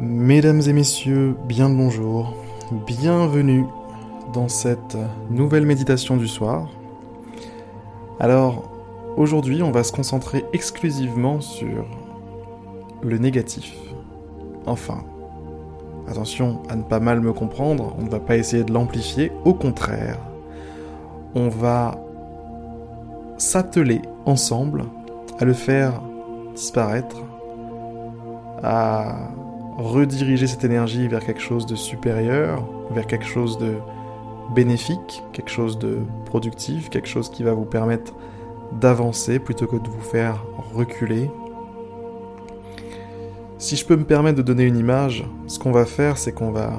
Mesdames et messieurs, bien le bonjour, bienvenue dans cette nouvelle méditation du soir. Alors, aujourd'hui, on va se concentrer exclusivement sur le négatif. Enfin, attention à ne pas mal me comprendre, on ne va pas essayer de l'amplifier, au contraire, on va s'atteler ensemble à le faire disparaître, à rediriger cette énergie vers quelque chose de supérieur, vers quelque chose de bénéfique, quelque chose de productif, quelque chose qui va vous permettre d'avancer plutôt que de vous faire reculer. Si je peux me permettre de donner une image, ce qu'on va faire, c'est qu'on va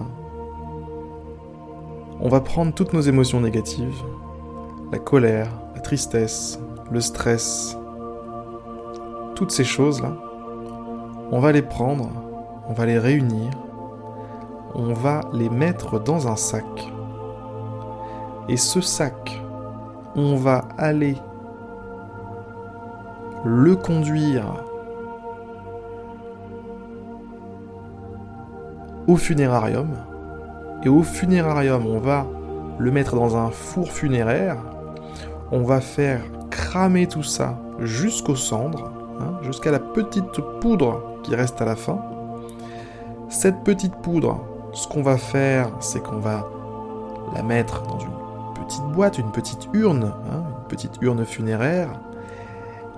va prendre toutes nos émotions négatives, la colère, la tristesse, le stress, toutes ces choses-là, on va les prendre on va les réunir, on va les mettre dans un sac. Et ce sac, on va aller le conduire au funérarium. Et au funérarium, on va le mettre dans un four funéraire. On va faire cramer tout ça jusqu'aux cendres, hein, jusqu'à la petite poudre qui reste à la fin. Cette petite poudre, ce qu'on va faire, c'est qu'on va la mettre dans une petite boîte, une petite urne, hein, une petite urne funéraire.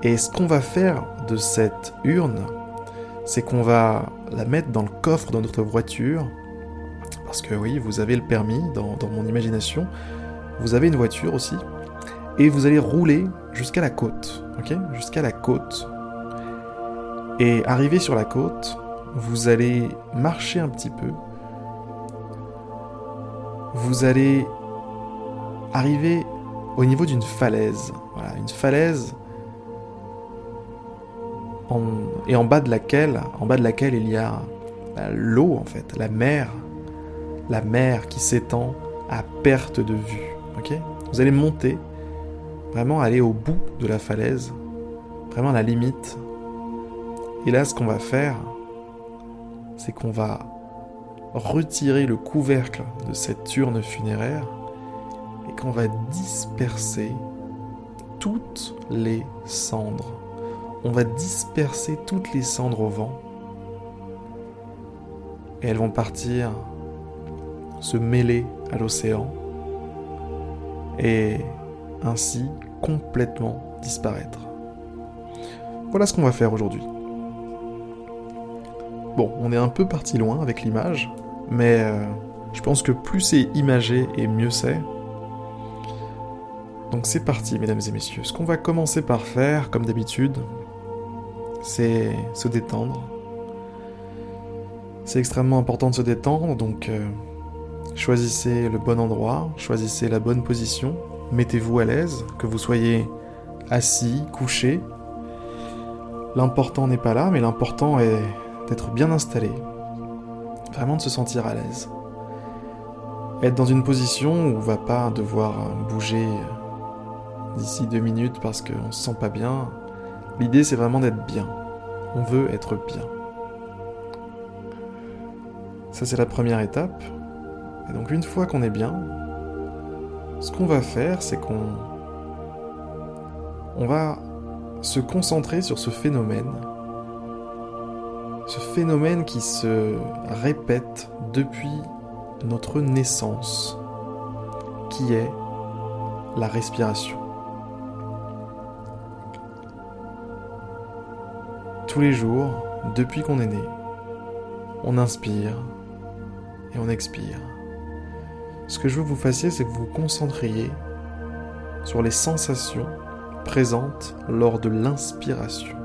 Et ce qu'on va faire de cette urne, c'est qu'on va la mettre dans le coffre de notre voiture. Parce que oui, vous avez le permis dans, dans mon imagination. Vous avez une voiture aussi. Et vous allez rouler jusqu'à la côte. Ok? Jusqu'à la côte. Et arriver sur la côte, vous allez marcher un petit peu, vous allez arriver au niveau d'une falaise. Voilà, une falaise et en bas de laquelle, en bas de laquelle il y a l'eau en fait, la mer, la mer qui s'étend à perte de vue. Ok? Vous allez monter, vraiment aller au bout de la falaise, vraiment à la limite. Et là, ce qu'on va faire, c'est qu'on va retirer le couvercle de cette urne funéraire et qu'on va disperser toutes les cendres. On va disperser toutes les cendres au vent et elles vont partir se mêler à l'océan et ainsi complètement disparaître. Voilà ce qu'on va faire aujourd'hui. Bon, on est un peu parti loin avec l'image, mais euh, je pense que plus c'est imagé et mieux c'est. Donc c'est parti, mesdames et messieurs. Ce qu'on va commencer par faire, comme d'habitude, c'est se détendre. C'est extrêmement important de se détendre, donc euh, choisissez le bon endroit, choisissez la bonne position, mettez-vous à l'aise, que vous soyez assis, couché. L'important n'est pas là, mais l'important est d'être bien installé, vraiment de se sentir à l'aise. Être dans une position où on va pas devoir bouger d'ici deux minutes parce qu'on se sent pas bien. L'idée c'est vraiment d'être bien. On veut être bien. Ça c'est la première étape. Et donc une fois qu'on est bien, ce qu'on va faire c'est qu'on on va se concentrer sur ce phénomène ce phénomène qui se répète depuis notre naissance, qui est la respiration. Tous les jours, depuis qu'on est né, on inspire et on expire. Ce que je veux que vous fassiez, c'est que vous vous concentriez sur les sensations présentes lors de l'inspiration.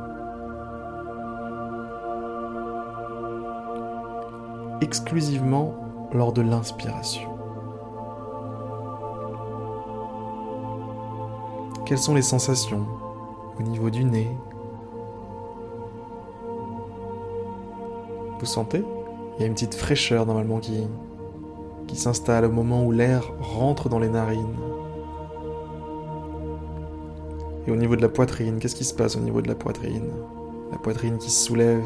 Exclusivement lors de l'inspiration. Quelles sont les sensations au niveau du nez? Vous sentez? Il y a une petite fraîcheur normalement qui, qui s'installe au moment où l'air rentre dans les narines. Et au niveau de la poitrine, qu'est-ce qui se passe au niveau de la poitrine? La poitrine qui se soulève,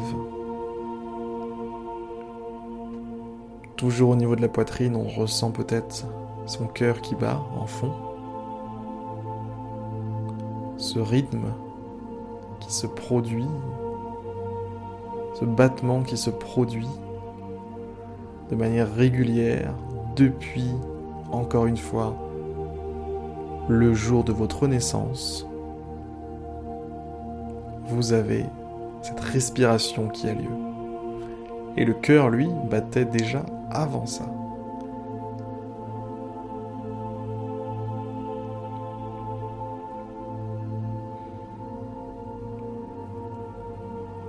Toujours au niveau de la poitrine, on ressent peut-être son cœur qui bat en fond. Ce rythme qui se produit, ce battement qui se produit de manière régulière depuis, encore une fois, le jour de votre naissance, vous avez cette respiration qui a lieu. Et le cœur, lui, battait déjà avant ça.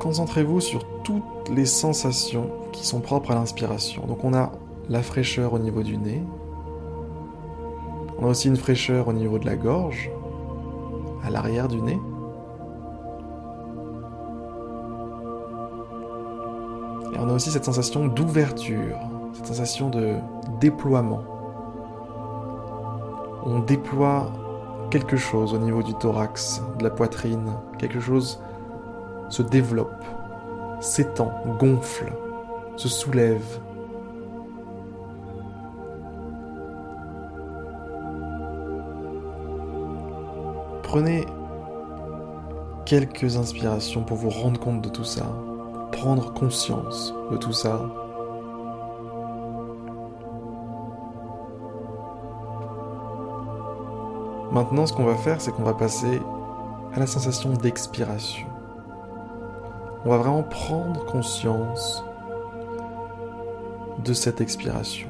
Concentrez-vous sur toutes les sensations qui sont propres à l'inspiration. Donc on a la fraîcheur au niveau du nez. On a aussi une fraîcheur au niveau de la gorge, à l'arrière du nez. Et on a aussi cette sensation d'ouverture, cette sensation de déploiement. On déploie quelque chose au niveau du thorax, de la poitrine, quelque chose se développe, s'étend, gonfle, se soulève. Prenez quelques inspirations pour vous rendre compte de tout ça, prendre conscience de tout ça. Maintenant, ce qu'on va faire, c'est qu'on va passer à la sensation d'expiration. On va vraiment prendre conscience de cette expiration.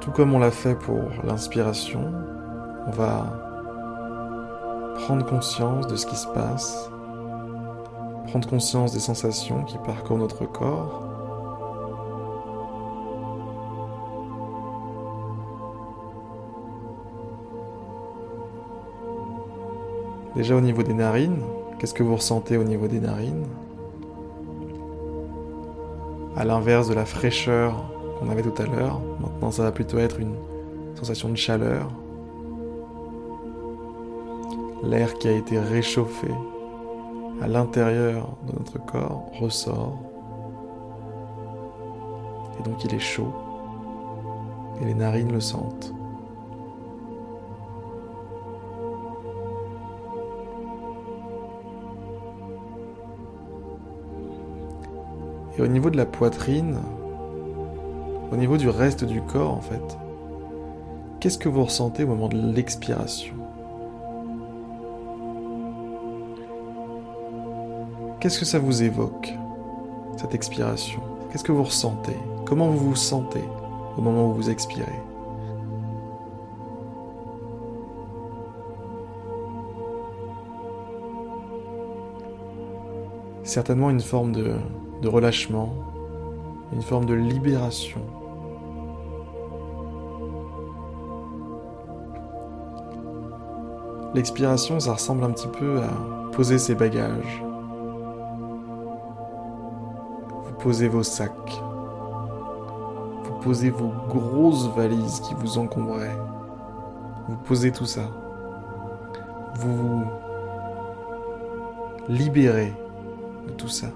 Tout comme on l'a fait pour l'inspiration, on va prendre conscience de ce qui se passe, prendre conscience des sensations qui parcourent notre corps. Déjà au niveau des narines, qu'est-ce que vous ressentez au niveau des narines? À l'inverse de la fraîcheur qu'on avait tout à l'heure, maintenant ça va plutôt être une sensation de chaleur, L'air qui a été réchauffé à l'intérieur de notre corps ressort. Et donc il est chaud. Et les narines le sentent. Et au niveau de la poitrine, au niveau du reste du corps en fait, qu'est-ce que vous ressentez au moment de l'expiration? Qu'est-ce que ça vous évoque, cette expiration? Qu'est-ce que vous ressentez? Comment vous vous sentez au moment où vous expirez? Certainement une forme de, de relâchement, une forme de libération. L'expiration, ça ressemble un petit peu à poser ses bagages, posez vos sacs. Vous posez vos grosses valises qui vous encombraient. Vous posez tout ça. Vous vous libérez de tout ça.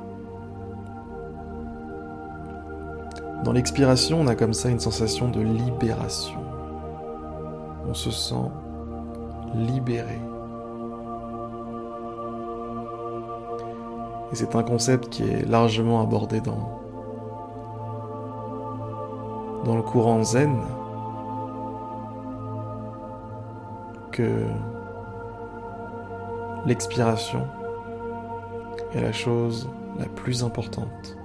Dans l'expiration, on a comme ça une sensation de libération. On se sent libéré. Et c'est un concept qui est largement abordé dans, dans le courant zen, que l'expiration est la chose la plus importante.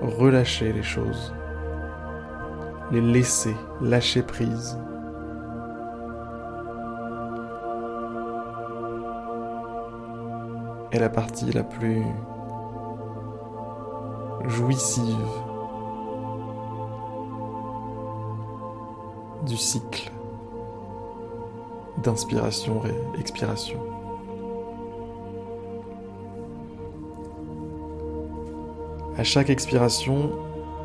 Relâcher les choses, les laisser, lâcher prise. est la partie la plus jouissive du cycle d'inspiration et expiration. À chaque expiration,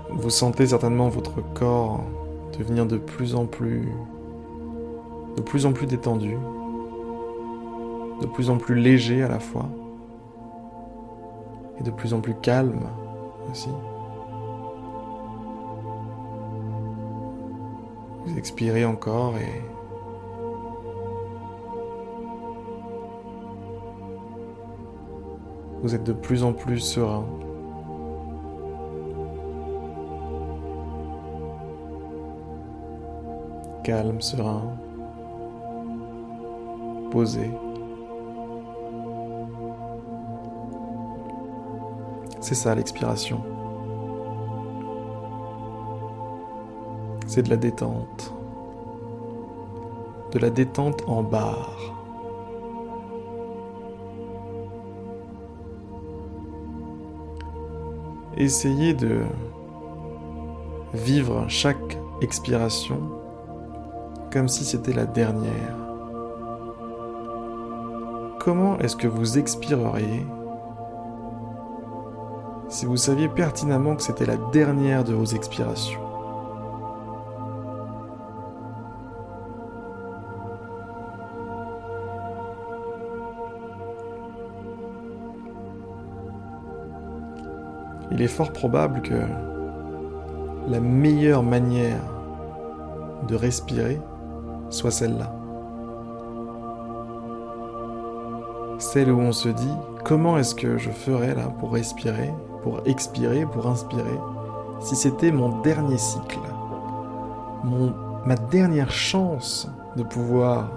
vous sentez certainement votre corps devenir de plus en plus de plus en plus détendu, de plus en plus léger à la fois, et de plus en plus calme aussi. Vous expirez encore et vous êtes de plus en plus serein. Calme, serein, posé. C'est ça l'expiration. C'est de la détente. De la détente en barre. Essayez de vivre chaque expiration comme si c'était la dernière. Comment est-ce que vous expireriez si vous saviez pertinemment que c'était la dernière de vos expirations? Il est fort probable que la meilleure manière de respirer soit celle-là. Celle où on se dit comment est-ce que je ferais là pour respirer pour expirer, pour inspirer, si c'était mon dernier cycle, ma dernière chance de pouvoir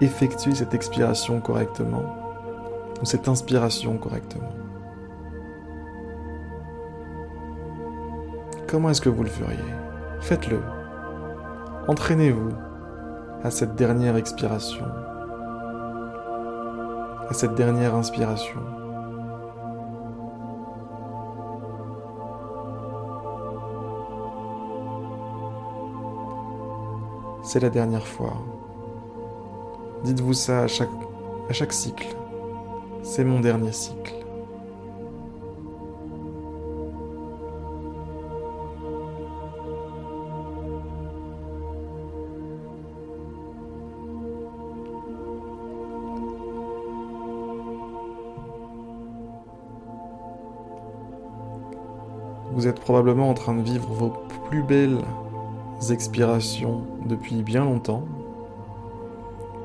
effectuer cette expiration correctement, ou cette inspiration correctement? Comment est-ce que vous le feriez? Faites-le. Entraînez-vous à cette dernière expiration, à cette dernière inspiration. c'est la dernière fois. Dites-vous ça à chaque, cycle. C'est mon dernier cycle. Vous êtes probablement en train de vivre vos plus belles expirations depuis bien longtemps,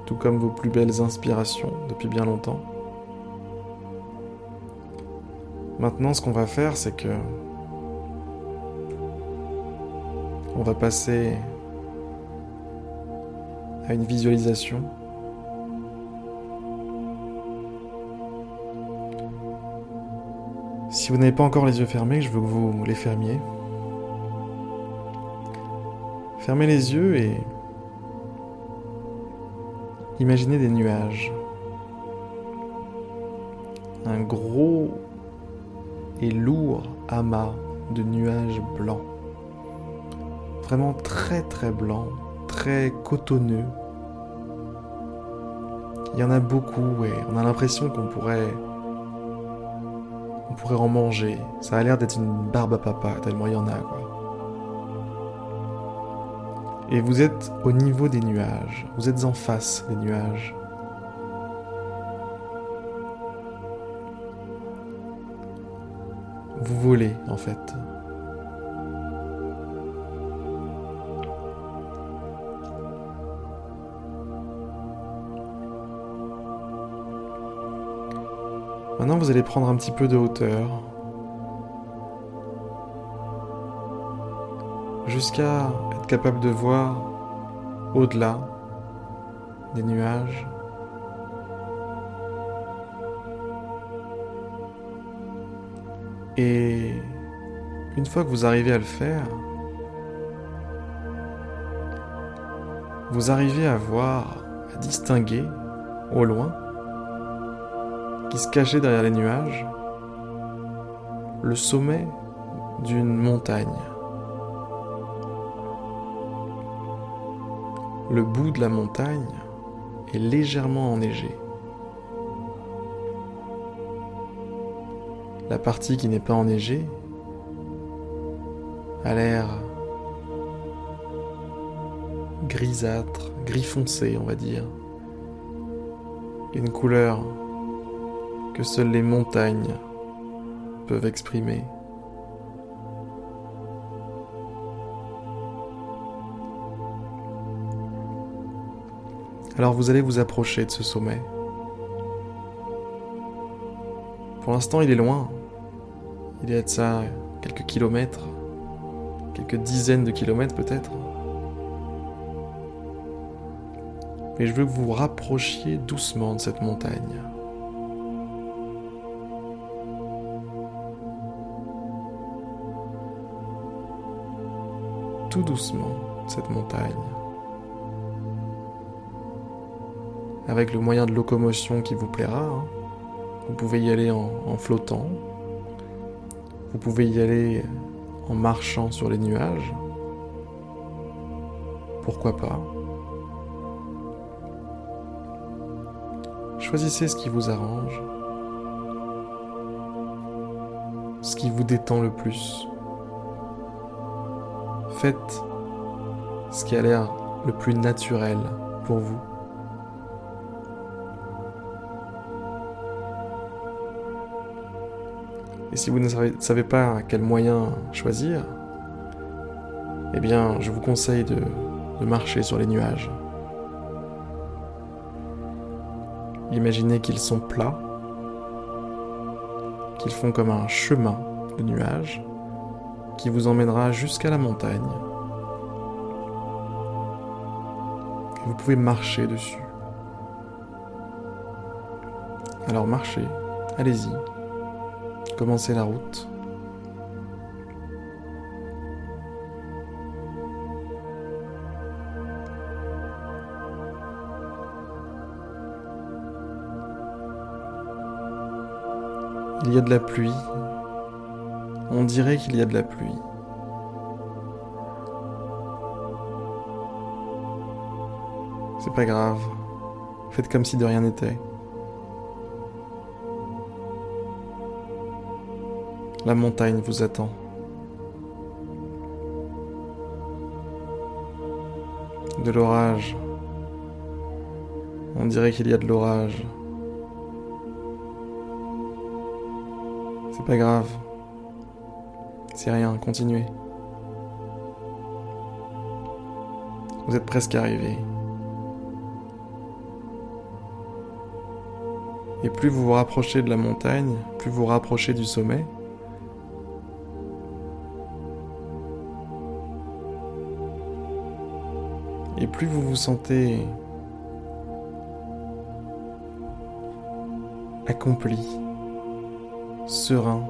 tout comme vos plus belles inspirations depuis bien longtemps. Maintenant, ce qu'on va faire, c'est que on va passer à une visualisation. Si vous n'avez pas encore les yeux fermés, je veux que vous les fermiez. Fermez les yeux et imaginez des nuages. Un gros et lourd amas de nuages blancs. Vraiment très très blancs, très cotonneux. Il y en a beaucoup et on a l'impression qu'on pourrait on pourrait en manger. Ça a l'air d'être une barbe à papa tellement il y en a quoi. Et vous êtes au niveau des nuages, vous êtes en face des nuages. Vous volez en fait. Maintenant, vous allez prendre un petit peu de hauteur jusqu'à être capable de voir au-delà des nuages. Et une fois que vous arrivez à le faire, vous arrivez à voir, à distinguer au loin, qui se derrière les nuages, le sommet d'une montagne. le bout de la montagne est légèrement enneigé. La partie qui n'est pas enneigée a l'air grisâtre, gris foncé, on va dire. une couleur que seules les montagnes peuvent exprimer. Alors vous allez vous approcher de ce sommet. Pour l'instant, il est loin. Il est à ça quelques kilomètres, quelques dizaines de kilomètres peut-être. Mais je veux que vous vous rapprochiez doucement de cette montagne. Tout doucement, cette montagne. Avec le moyen de locomotion qui vous plaira. Hein. Vous pouvez y aller en, en flottant. Vous pouvez y aller en marchant sur les nuages. Pourquoi pas? Choisissez ce qui vous arrange, ce qui vous détend le plus. Ce qui a l'air le plus naturel pour vous. Et si vous ne savez, pas quel moyen choisir, eh bien, je vous conseille de marcher sur les nuages. Imaginez qu'ils sont plats, qu'ils font comme un chemin de nuages qui vous emmènera jusqu'à la montagne. Vous pouvez marcher dessus. Alors marchez, allez-y, commencez la route. Il y a de la pluie. On dirait qu'il y a de la pluie. C'est pas grave. Faites comme si de rien n'était. La montagne vous attend. De l'orage. On dirait qu'il y a de l'orage. C'est pas grave. C'est rien, continuez. Vous êtes presque arrivé. Et plus vous vous rapprochez de la montagne, plus vous vous rapprochez du sommet, et plus vous vous sentez accompli serein,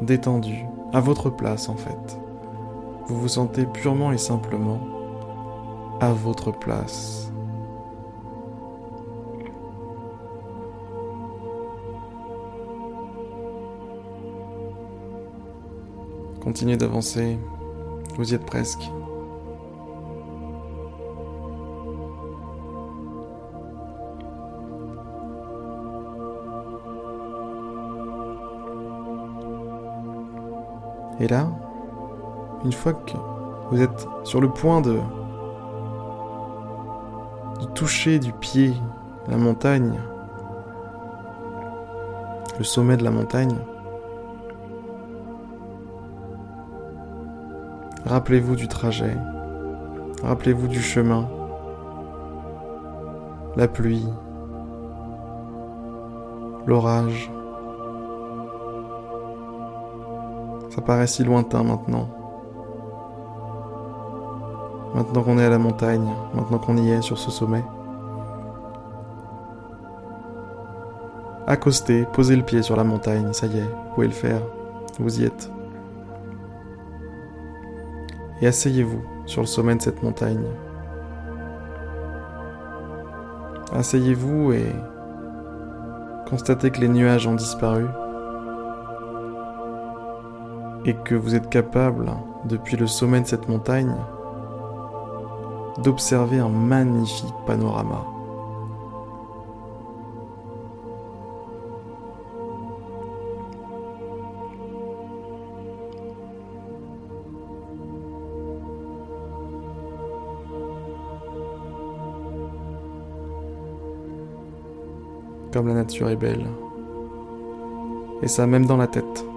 détendu, à votre place en fait. Vous vous sentez purement et simplement à votre place. Continuez d'avancer, vous y êtes presque. Et là, une fois que vous êtes sur le point de, toucher du pied la montagne, le sommet de la montagne, rappelez-vous du trajet, rappelez-vous du chemin, la pluie, l'orage. Ça paraît si lointain maintenant. Maintenant qu'on est à la montagne, maintenant qu'on y est sur ce sommet. Accostez, posez le pied sur la montagne, ça y est, vous pouvez le faire, vous y êtes. Et asseyez-vous sur le sommet de cette montagne. Asseyez-vous et constatez que les nuages ont disparu et que vous êtes capable, depuis le sommet de cette montagne, d'observer un magnifique panorama. comme la nature est belle. Et ça, même dans la tête.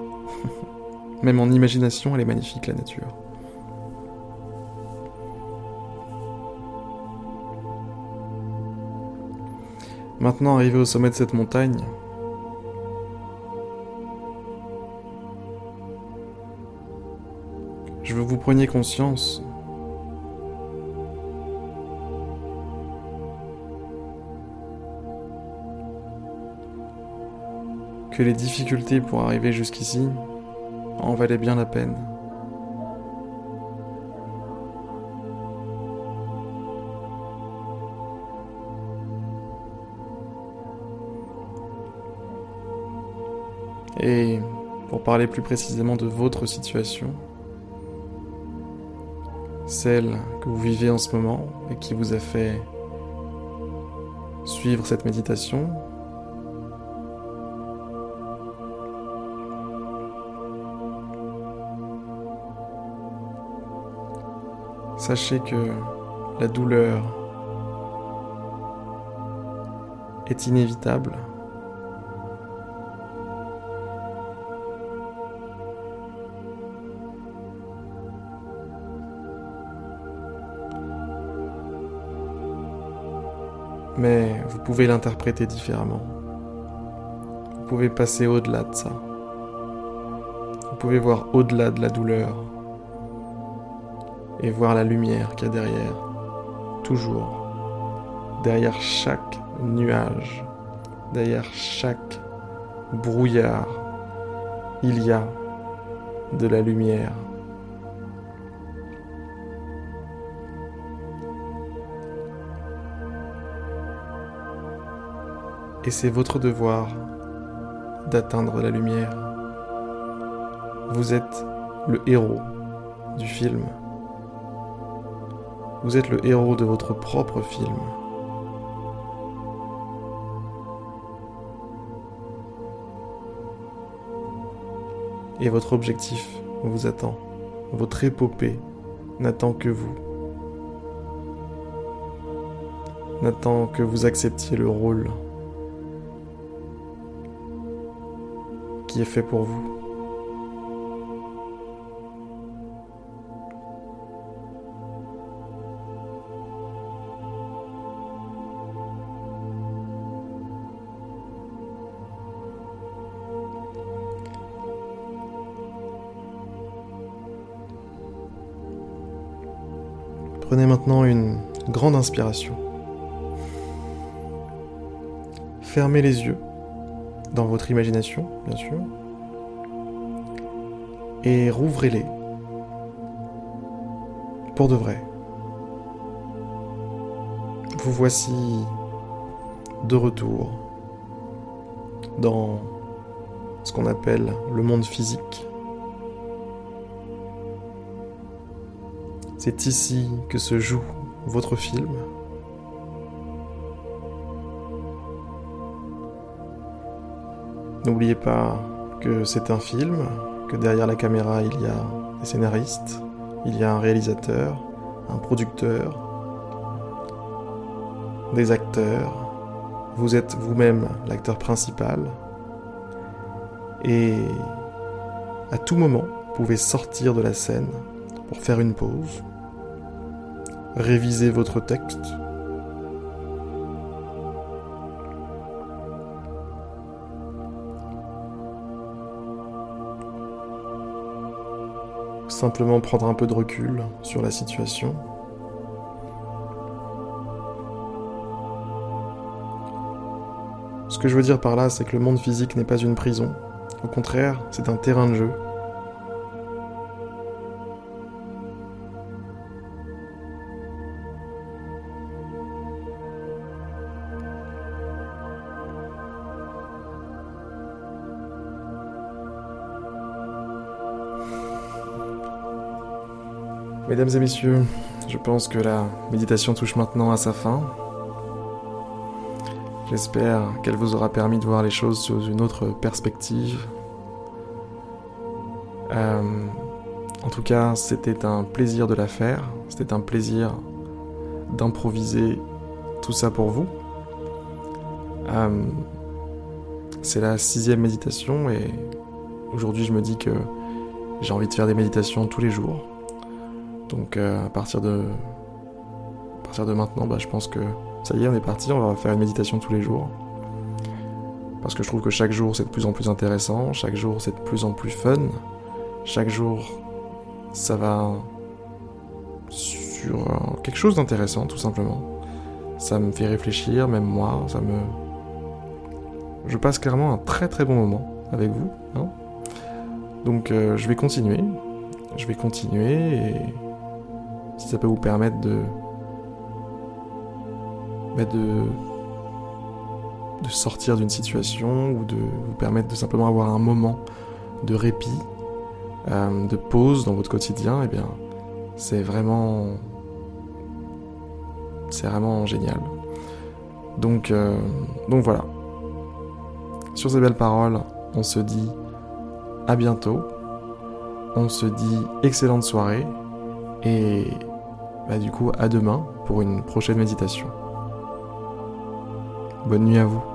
Même en imagination, elle est magnifique, la nature. Maintenant, arrivé au sommet de cette montagne, je veux que vous preniez conscience que les difficultés pour arriver jusqu'ici en valaient bien la peine. Et pour parler plus précisément de votre situation, celle que vous vivez en ce moment et qui vous a fait suivre cette méditation, Sachez que la douleur est inévitable. Mais vous pouvez l'interpréter différemment. Vous pouvez passer au-delà de ça. Vous pouvez voir au-delà de la douleur et voir la lumière qu'il y a derrière. Toujours. Derrière chaque nuage, derrière chaque brouillard, il y a de la lumière. Et c'est votre devoir d'atteindre la lumière. Vous êtes le héros du film. Vous êtes le héros de votre propre film. Et votre objectif vous attend. Votre épopée n'attend que vous. N'attend que vous acceptiez le rôle qui est fait pour vous. Maintenant une grande inspiration. Fermez les yeux, dans votre imagination, bien sûr, et rouvrez-les pour de vrai. Vous voici de retour dans ce qu'on appelle le monde physique. C'est ici que se joue votre film. N'oubliez pas que c'est un film, que derrière la caméra il y a des scénaristes, il y a un réalisateur, un producteur, des acteurs. Vous êtes vous-même l'acteur principal. Et à tout moment, vous pouvez sortir de la scène pour faire une pause, révisez votre texte. Simplement prendre un peu de recul sur la situation. Ce que je veux dire par là, c'est que le monde physique n'est pas une prison. Au contraire, c'est un terrain de jeu Mesdames et messieurs, je pense que la méditation touche maintenant à sa fin. J'espère qu'elle vous aura permis de voir les choses sous une autre perspective. Euh, en tout cas, c'était un plaisir de la faire. C'était un plaisir d'improviser tout ça pour vous. Euh, C'est la sixième méditation et aujourd'hui je me dis que j'ai envie de faire des méditations tous les jours. Donc euh, à partir de partir de maintenant, bah, je pense que ça y est, on est parti, on va faire une méditation tous les jours. Parce que je trouve que chaque jour c'est de plus en plus intéressant, chaque jour c'est de plus en plus fun, chaque jour ça va sur quelque chose d'intéressant tout simplement. Ça me fait réfléchir, même moi, ça me... Je passe clairement un très très bon moment avec vous. Hein. Donc euh, je vais continuer, je vais continuer et si ça peut vous permettre de... Bah, de de sortir d'une situation ou de vous permettre de simplement avoir un moment de répit, euh, de pause dans votre quotidien, et eh bien, c'est vraiment, c'est vraiment génial. Donc, euh, donc voilà. Sur ces belles paroles, on se dit à bientôt. On se dit excellente soirée et bah, du coup à demain pour une prochaine méditation. Bonne nuit à vous.